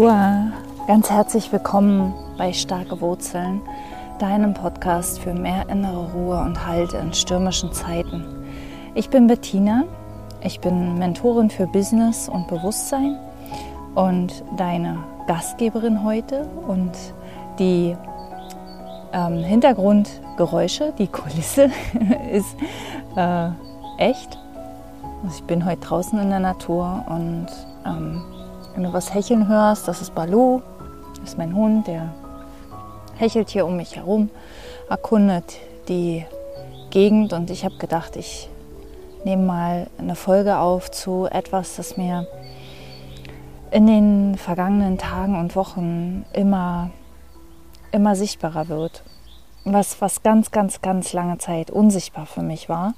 Aloha, ganz herzlich willkommen bei Starke Wurzeln, deinem Podcast für mehr innere Ruhe und Halt in stürmischen Zeiten. Ich bin Bettina, ich bin Mentorin für Business und Bewusstsein und deine Gastgeberin heute und die ähm, Hintergrundgeräusche, die Kulisse ist äh, echt. Also ich bin heute draußen in der Natur und ähm, wenn du was hecheln hörst, das ist Baloo, das ist mein Hund, der hechelt hier um mich herum, erkundet die Gegend und ich habe gedacht, ich nehme mal eine Folge auf zu etwas, das mir in den vergangenen Tagen und Wochen immer, immer sichtbarer wird. Was, was ganz, ganz, ganz lange Zeit unsichtbar für mich war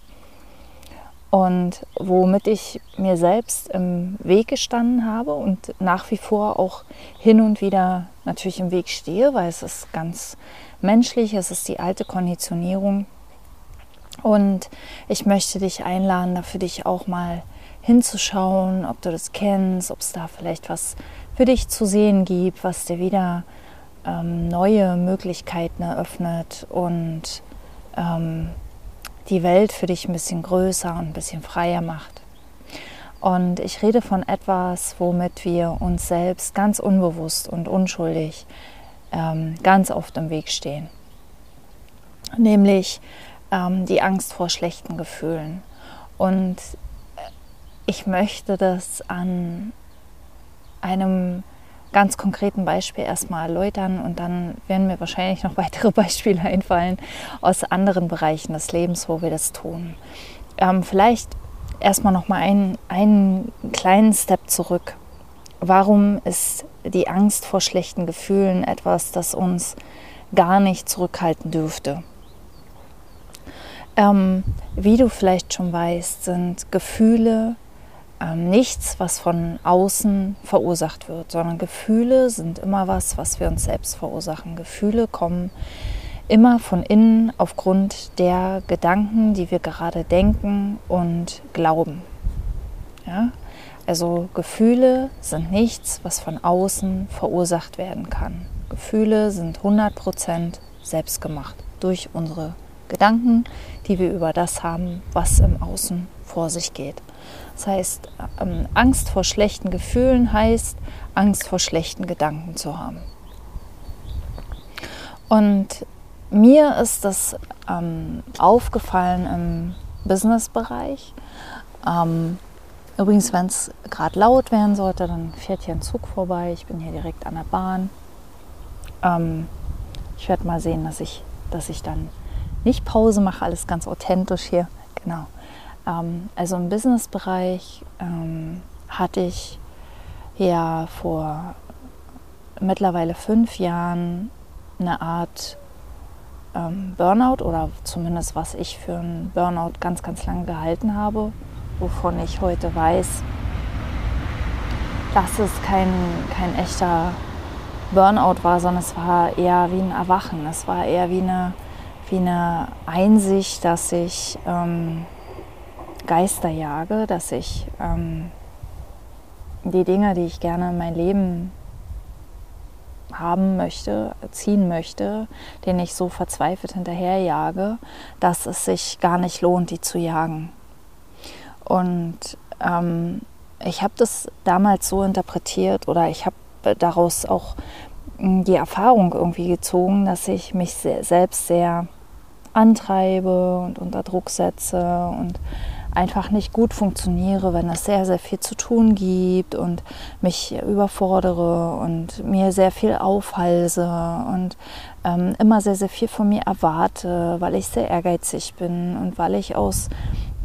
und womit ich mir selbst im Weg gestanden habe und nach wie vor auch hin und wieder natürlich im Weg stehe, weil es ist ganz menschlich, es ist die alte Konditionierung. Und ich möchte dich einladen, da für dich auch mal hinzuschauen, ob du das kennst, ob es da vielleicht was für dich zu sehen gibt, was dir wieder ähm, neue Möglichkeiten eröffnet und ähm, die Welt für dich ein bisschen größer und ein bisschen freier macht. Und ich rede von etwas, womit wir uns selbst ganz unbewusst und unschuldig ähm, ganz oft im Weg stehen. Nämlich ähm, die Angst vor schlechten Gefühlen. Und ich möchte das an einem ganz konkreten Beispiel erstmal erläutern und dann werden mir wahrscheinlich noch weitere Beispiele einfallen aus anderen Bereichen des Lebens, wo wir das tun. Ähm, vielleicht erstmal noch mal einen, einen kleinen Step zurück. Warum ist die Angst vor schlechten Gefühlen etwas, das uns gar nicht zurückhalten dürfte? Ähm, wie du vielleicht schon weißt, sind Gefühle nichts, was von außen verursacht wird, sondern Gefühle sind immer was, was wir uns selbst verursachen. Gefühle kommen immer von innen aufgrund der Gedanken, die wir gerade denken und glauben. Ja? Also Gefühle sind nichts, was von außen verursacht werden kann. Gefühle sind 100% selbstgemacht durch unsere Gedanken, die wir über das haben, was im Außen vor sich geht. Das heißt, ähm, Angst vor schlechten Gefühlen heißt, Angst vor schlechten Gedanken zu haben. Und mir ist das ähm, aufgefallen im Businessbereich. Ähm, übrigens, wenn es gerade laut werden sollte, dann fährt hier ein Zug vorbei. Ich bin hier direkt an der Bahn. Ähm, ich werde mal sehen, dass ich, dass ich dann nicht Pause mache, alles ganz authentisch hier. Genau. Ähm, also im Businessbereich ähm, hatte ich ja vor mittlerweile fünf Jahren eine Art ähm, Burnout oder zumindest was ich für einen Burnout ganz, ganz lange gehalten habe, wovon ich heute weiß, dass es kein, kein echter Burnout war, sondern es war eher wie ein Erwachen. Es war eher wie eine, wie eine Einsicht, dass ich ähm, Geister jage, dass ich ähm, die Dinge, die ich gerne in mein Leben haben möchte, ziehen möchte, denen ich so verzweifelt hinterherjage, dass es sich gar nicht lohnt, die zu jagen. Und ähm, ich habe das damals so interpretiert oder ich habe daraus auch hm, die Erfahrung irgendwie gezogen, dass ich mich sehr, selbst sehr antreibe und unter Druck setze und einfach nicht gut funktioniere, wenn es sehr, sehr viel zu tun gibt und mich überfordere und mir sehr viel aufhalse und ähm, immer sehr, sehr viel von mir erwarte, weil ich sehr ehrgeizig bin und weil ich aus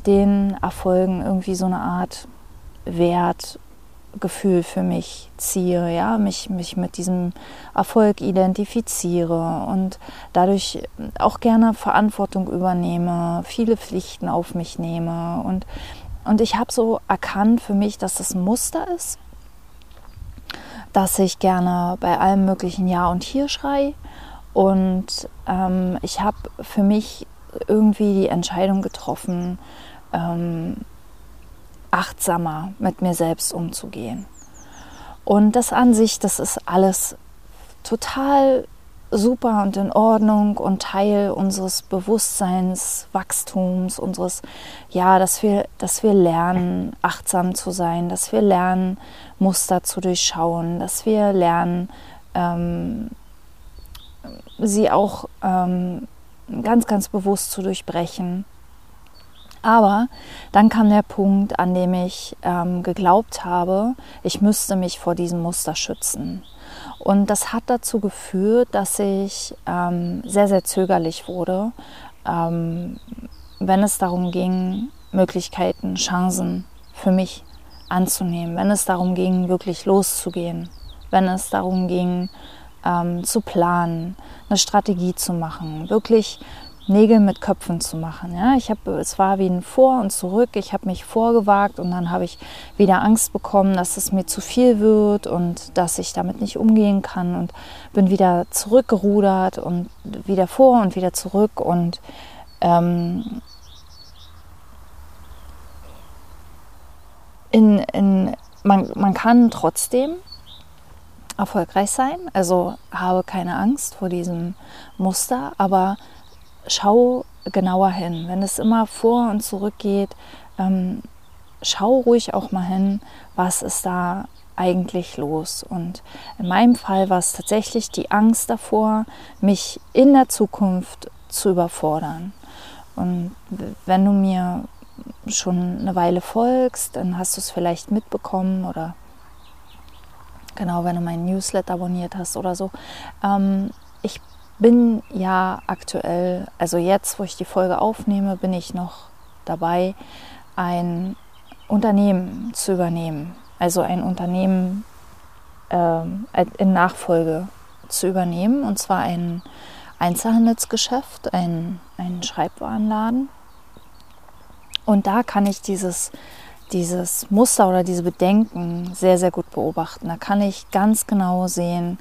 den Erfolgen irgendwie so eine Art Wert Gefühl für mich ziehe, ja, mich, mich mit diesem Erfolg identifiziere und dadurch auch gerne Verantwortung übernehme, viele Pflichten auf mich nehme. Und, und ich habe so erkannt für mich, dass das ein Muster ist, dass ich gerne bei allem möglichen Ja und Hier schrei. Und ähm, ich habe für mich irgendwie die Entscheidung getroffen, ähm, achtsamer mit mir selbst umzugehen. Und das an sich, das ist alles total super und in Ordnung und Teil unseres Bewusstseinswachstums, unseres, ja, dass wir, dass wir lernen, achtsam zu sein, dass wir lernen, Muster zu durchschauen, dass wir lernen, ähm, sie auch ähm, ganz, ganz bewusst zu durchbrechen. Aber dann kam der Punkt, an dem ich ähm, geglaubt habe, ich müsste mich vor diesem Muster schützen. Und das hat dazu geführt, dass ich ähm, sehr, sehr zögerlich wurde, ähm, wenn es darum ging, Möglichkeiten, Chancen für mich anzunehmen, wenn es darum ging, wirklich loszugehen, wenn es darum ging, ähm, zu planen, eine Strategie zu machen, wirklich Nägel mit Köpfen zu machen. Ja, ich habe, es war wie ein Vor und Zurück. Ich habe mich vorgewagt und dann habe ich wieder Angst bekommen, dass es mir zu viel wird und dass ich damit nicht umgehen kann und bin wieder zurückgerudert und wieder vor und wieder zurück und ähm, in, in, man, man kann trotzdem erfolgreich sein, also habe keine Angst vor diesem Muster, aber schau genauer hin. Wenn es immer vor und zurück geht, ähm, schau ruhig auch mal hin, was ist da eigentlich los. Und in meinem Fall war es tatsächlich die Angst davor, mich in der Zukunft zu überfordern. Und wenn du mir schon eine Weile folgst, dann hast du es vielleicht mitbekommen oder genau, wenn du meinen Newsletter abonniert hast oder so. Ähm, ich bin ja aktuell, also jetzt, wo ich die Folge aufnehme, bin ich noch dabei, ein Unternehmen zu übernehmen. Also ein Unternehmen äh, in Nachfolge zu übernehmen. Und zwar ein Einzelhandelsgeschäft, ein, ein Schreibwarenladen. Und da kann ich dieses, dieses Muster oder diese Bedenken sehr, sehr gut beobachten. Da kann ich ganz genau sehen,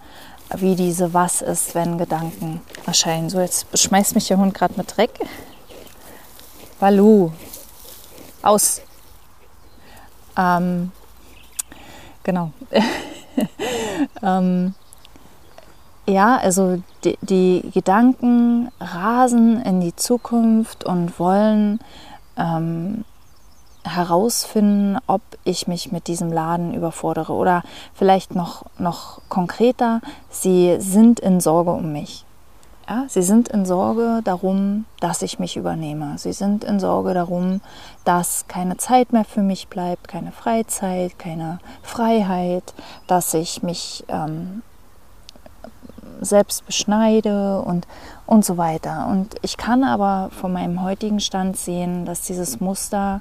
wie diese Was ist, wenn Gedanken erscheinen. So, jetzt schmeißt mich der Hund gerade mit Dreck. Balu. Aus. Ähm, genau. ähm, ja, also die, die, Gedanken rasen in die Zukunft und wollen ähm, herausfinden, ob ich mich mit diesem Laden überfordere. Oder vielleicht noch, noch konkreter, sie sind in Sorge um mich. Ja, sie sind in Sorge darum, dass ich mich übernehme. Sie sind in Sorge darum, dass keine Zeit mehr für mich bleibt, keine Freizeit, keine Freiheit, dass ich mich ähm, selbst beschneide und, und so weiter. Und ich kann aber von meinem heutigen Stand sehen, dass dieses Muster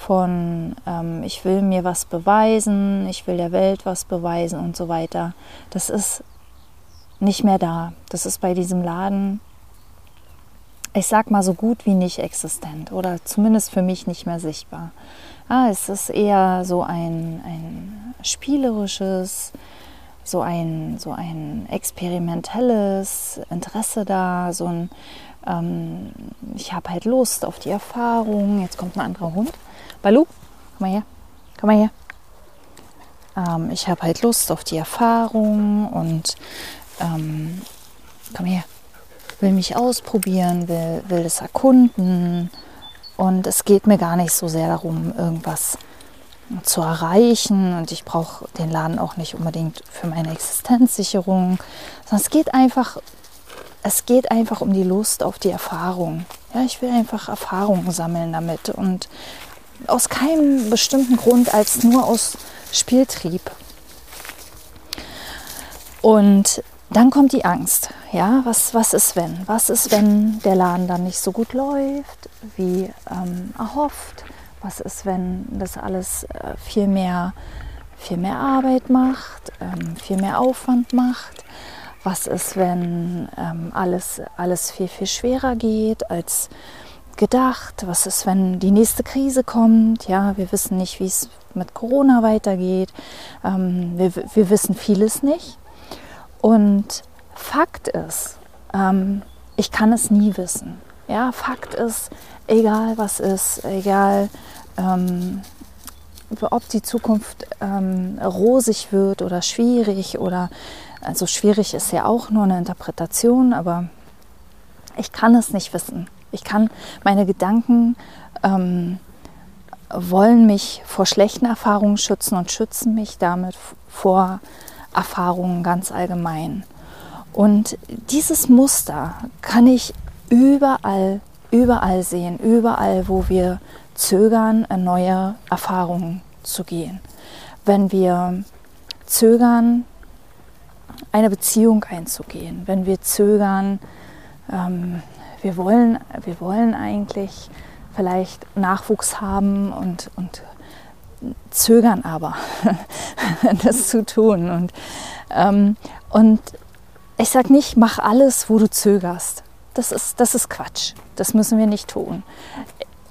von ähm, ich will mir was beweisen, ich will der Welt was beweisen und so weiter, das ist nicht mehr da. Das ist bei diesem Laden, ich sag mal so gut wie nicht existent oder zumindest für mich nicht mehr sichtbar. Ah, es ist eher so ein, ein spielerisches, so ein, so ein experimentelles Interesse da, so ein, ähm, ich habe halt Lust auf die Erfahrung. Jetzt kommt ein anderer Hund. Balu, komm mal her, komm mal her. Ähm, ich habe halt Lust auf die Erfahrung und ähm, komm her, will mich ausprobieren, will, will das erkunden. Und es geht mir gar nicht so sehr darum, irgendwas zu erreichen. Und ich brauche den Laden auch nicht unbedingt für meine Existenzsicherung, sondern es geht einfach, es geht einfach um die Lust auf die Erfahrung. Ja, ich will einfach Erfahrungen sammeln damit und aus keinem bestimmten Grund als nur aus Spieltrieb. Und dann kommt die Angst. Ja, was, was ist wenn? Was ist, wenn der Laden dann nicht so gut läuft, wie ähm, erhofft? Was ist, wenn das alles äh, viel, mehr, viel mehr Arbeit macht, ähm, viel mehr Aufwand macht? Was ist, wenn ähm, alles, alles viel, viel schwerer geht als gedacht? Was ist, wenn die nächste Krise kommt? Ja, wir wissen nicht, wie es mit Corona weitergeht. Ähm, wir, wir, wissen vieles nicht. Und Fakt ist, ähm, ich kann es nie wissen. Ja, Fakt ist, egal was ist, egal ähm, ob die Zukunft ähm, rosig wird oder schwierig oder also schwierig ist ja auch nur eine Interpretation, aber ich kann es nicht wissen. Ich kann meine Gedanken ähm, wollen mich vor schlechten Erfahrungen schützen und schützen mich damit vor Erfahrungen ganz allgemein. Und dieses Muster kann ich überall, überall sehen, überall, wo wir zögern, neue Erfahrungen zu gehen. Wenn wir zögern, eine Beziehung einzugehen, wenn wir zögern, ähm, wir, wollen, wir wollen eigentlich vielleicht Nachwuchs haben und, und zögern aber, das zu tun. Und, ähm, und ich sage nicht, mach alles, wo du zögerst. Das ist, das ist Quatsch. Das müssen wir nicht tun.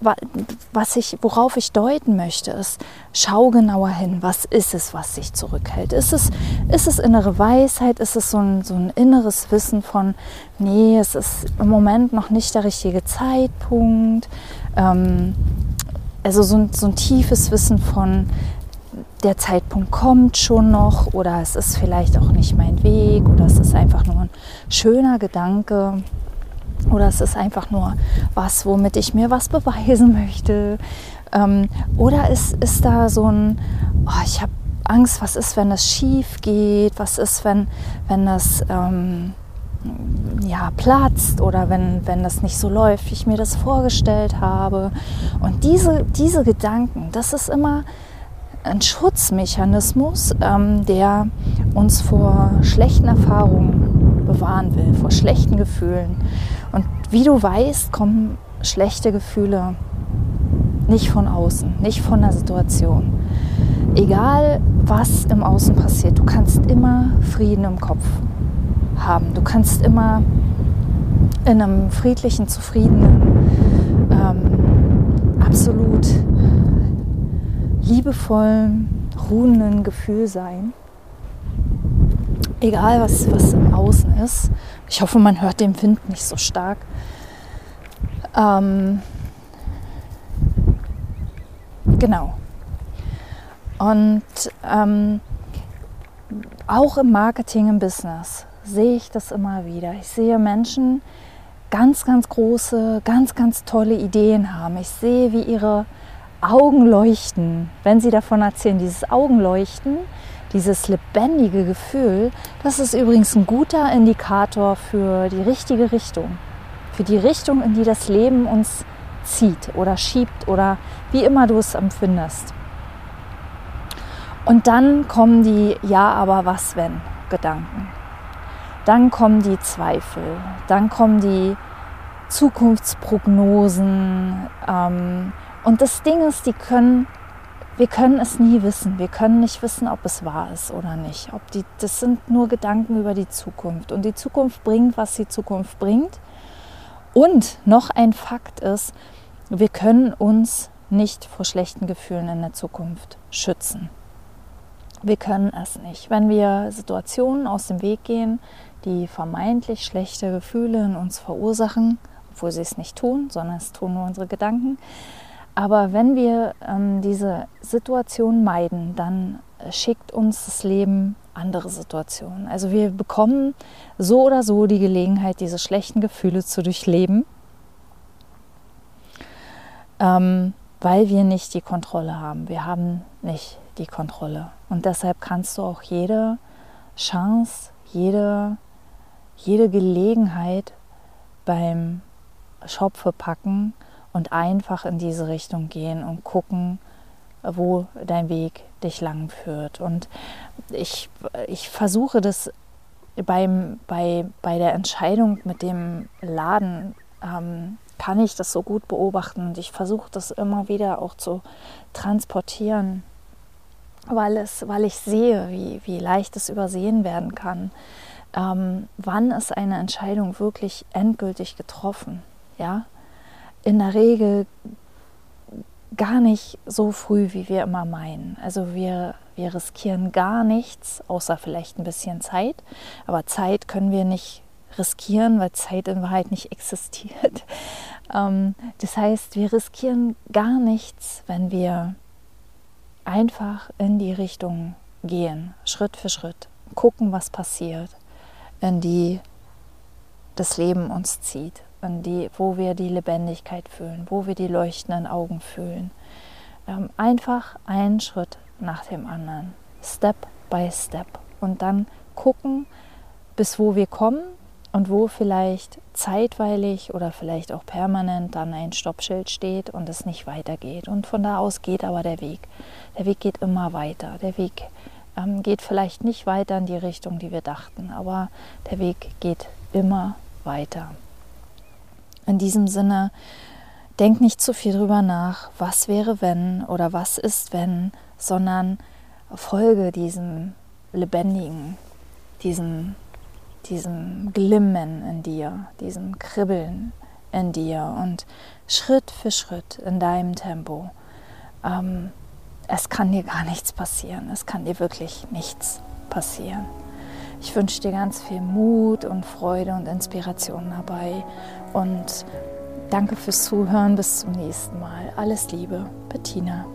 Was ich, worauf ich deuten möchte, ist, schau genauer hin, was ist es, was sich zurückhält? Ist es, ist es innere Weisheit? Ist es so ein, so ein inneres Wissen von, nee, es ist im Moment noch nicht der richtige Zeitpunkt? Ähm, also so ein, so ein tiefes Wissen von, der Zeitpunkt kommt schon noch oder es ist vielleicht auch nicht mein Weg oder es ist einfach nur ein schöner Gedanke oder es ist einfach nur was, womit ich mir was beweisen möchte. Ähm, oder ist, ist da so ein, oh, ich habe Angst, was ist, wenn das schief geht, was ist, wenn, wenn das ähm, ja, platzt oder wenn, wenn das nicht so läuft, wie ich mir das vorgestellt habe. Und diese, diese Gedanken, das ist immer ein Schutzmechanismus, ähm, der uns vor schlechten Erfahrungen bewahren will, vor schlechten Gefühlen. Und wie du weißt, kommen schlechte Gefühle nicht von außen, nicht von der Situation. Egal, was im Außen passiert, du kannst immer Frieden im Kopf haben. Du kannst immer in einem friedlichen, zufriedenen, ähm, absolut liebevollen, ruhenden Gefühl sein. Egal, was, was im Außen ist. Ich hoffe, man hört den Wind nicht so stark. Ähm, genau. Und ähm, auch im Marketing, im Business sehe ich das immer wieder. Ich sehe Menschen ganz, ganz große, ganz, ganz tolle Ideen haben. Ich sehe, wie ihre Augen leuchten, wenn sie davon erzählen. Dieses Augenleuchten, dieses lebendige Gefühl, das ist übrigens ein guter Indikator für die richtige Richtung. Für die Richtung, in die das Leben uns zieht oder schiebt oder wie immer du es empfindest. Und dann kommen die Ja, aber was wenn Gedanken. Dann kommen die Zweifel, dann kommen die Zukunftsprognosen, ähm, und das Ding ist, die können, wir können es nie wissen. Wir können nicht wissen, ob es wahr ist oder nicht. Ob die, das sind nur Gedanken über die Zukunft. Und die Zukunft bringt, was die Zukunft bringt. Und noch ein Fakt ist, wir können uns nicht vor schlechten Gefühlen in der Zukunft schützen. Wir können es nicht. Wenn wir Situationen aus dem Weg gehen, die vermeintlich schlechte Gefühle in uns verursachen, obwohl sie es nicht tun, sondern es tun nur unsere Gedanken, aber wenn wir ähm, diese Situation meiden, dann schickt uns das Leben andere Situationen. Also wir bekommen so oder so die Gelegenheit, diese schlechten Gefühle zu durchleben, ähm, weil wir nicht die Kontrolle haben. Wir haben nicht die Kontrolle. Und deshalb kannst du auch jede Chance, jede, jede Gelegenheit beim Schopfe packen und einfach in diese Richtung gehen und gucken, wo dein Weg dich lang führt. Und ich, ich versuche das beim, bei, bei der Entscheidung mit dem Laden, ähm, kann ich das so gut beobachten und ich versuche das immer wieder auch zu transportieren, weil, es, weil ich sehe, wie, wie leicht es übersehen werden kann. Ähm, wann ist eine Entscheidung wirklich endgültig getroffen? Ja, in der Regel gar nicht so früh, wie wir immer meinen. Also wir, wir riskieren gar nichts, außer vielleicht ein bisschen Zeit. Aber Zeit können wir nicht riskieren, weil Zeit in Wahrheit nicht existiert. Ähm, das heißt, wir riskieren gar nichts, wenn wir einfach in die Richtung gehen, Schritt für Schritt, gucken, was passiert, in die das Leben uns zieht, in die, wo wir die Lebendigkeit fühlen, wo wir die leuchtenden Augen fühlen. Ähm, einfach einen Schritt nach dem anderen, Step by Step und dann gucken, bis wo wir kommen und wo vielleicht zeitweilig oder vielleicht auch permanent dann ein Stoppschild steht und es nicht weitergeht. Und von da aus geht aber der Weg. Der Weg geht immer weiter. Der Weg ähm, geht vielleicht nicht weiter in die Richtung, die wir dachten, aber der Weg geht immer weiter. In diesem Sinne, denk nicht zu viel drüber nach, was wäre wenn oder was ist wenn, sondern folge diesem lebendigen, diesem diesem Glimmen in dir, diesem Kribbeln in dir und Schritt für Schritt in deinem Tempo. Ähm, es kann dir gar nichts passieren. Es kann dir wirklich nichts passieren. Ich wünsche dir ganz viel Mut und Freude und Inspiration dabei und danke fürs Zuhören. Bis zum nächsten Mal. Alles Liebe, Bettina.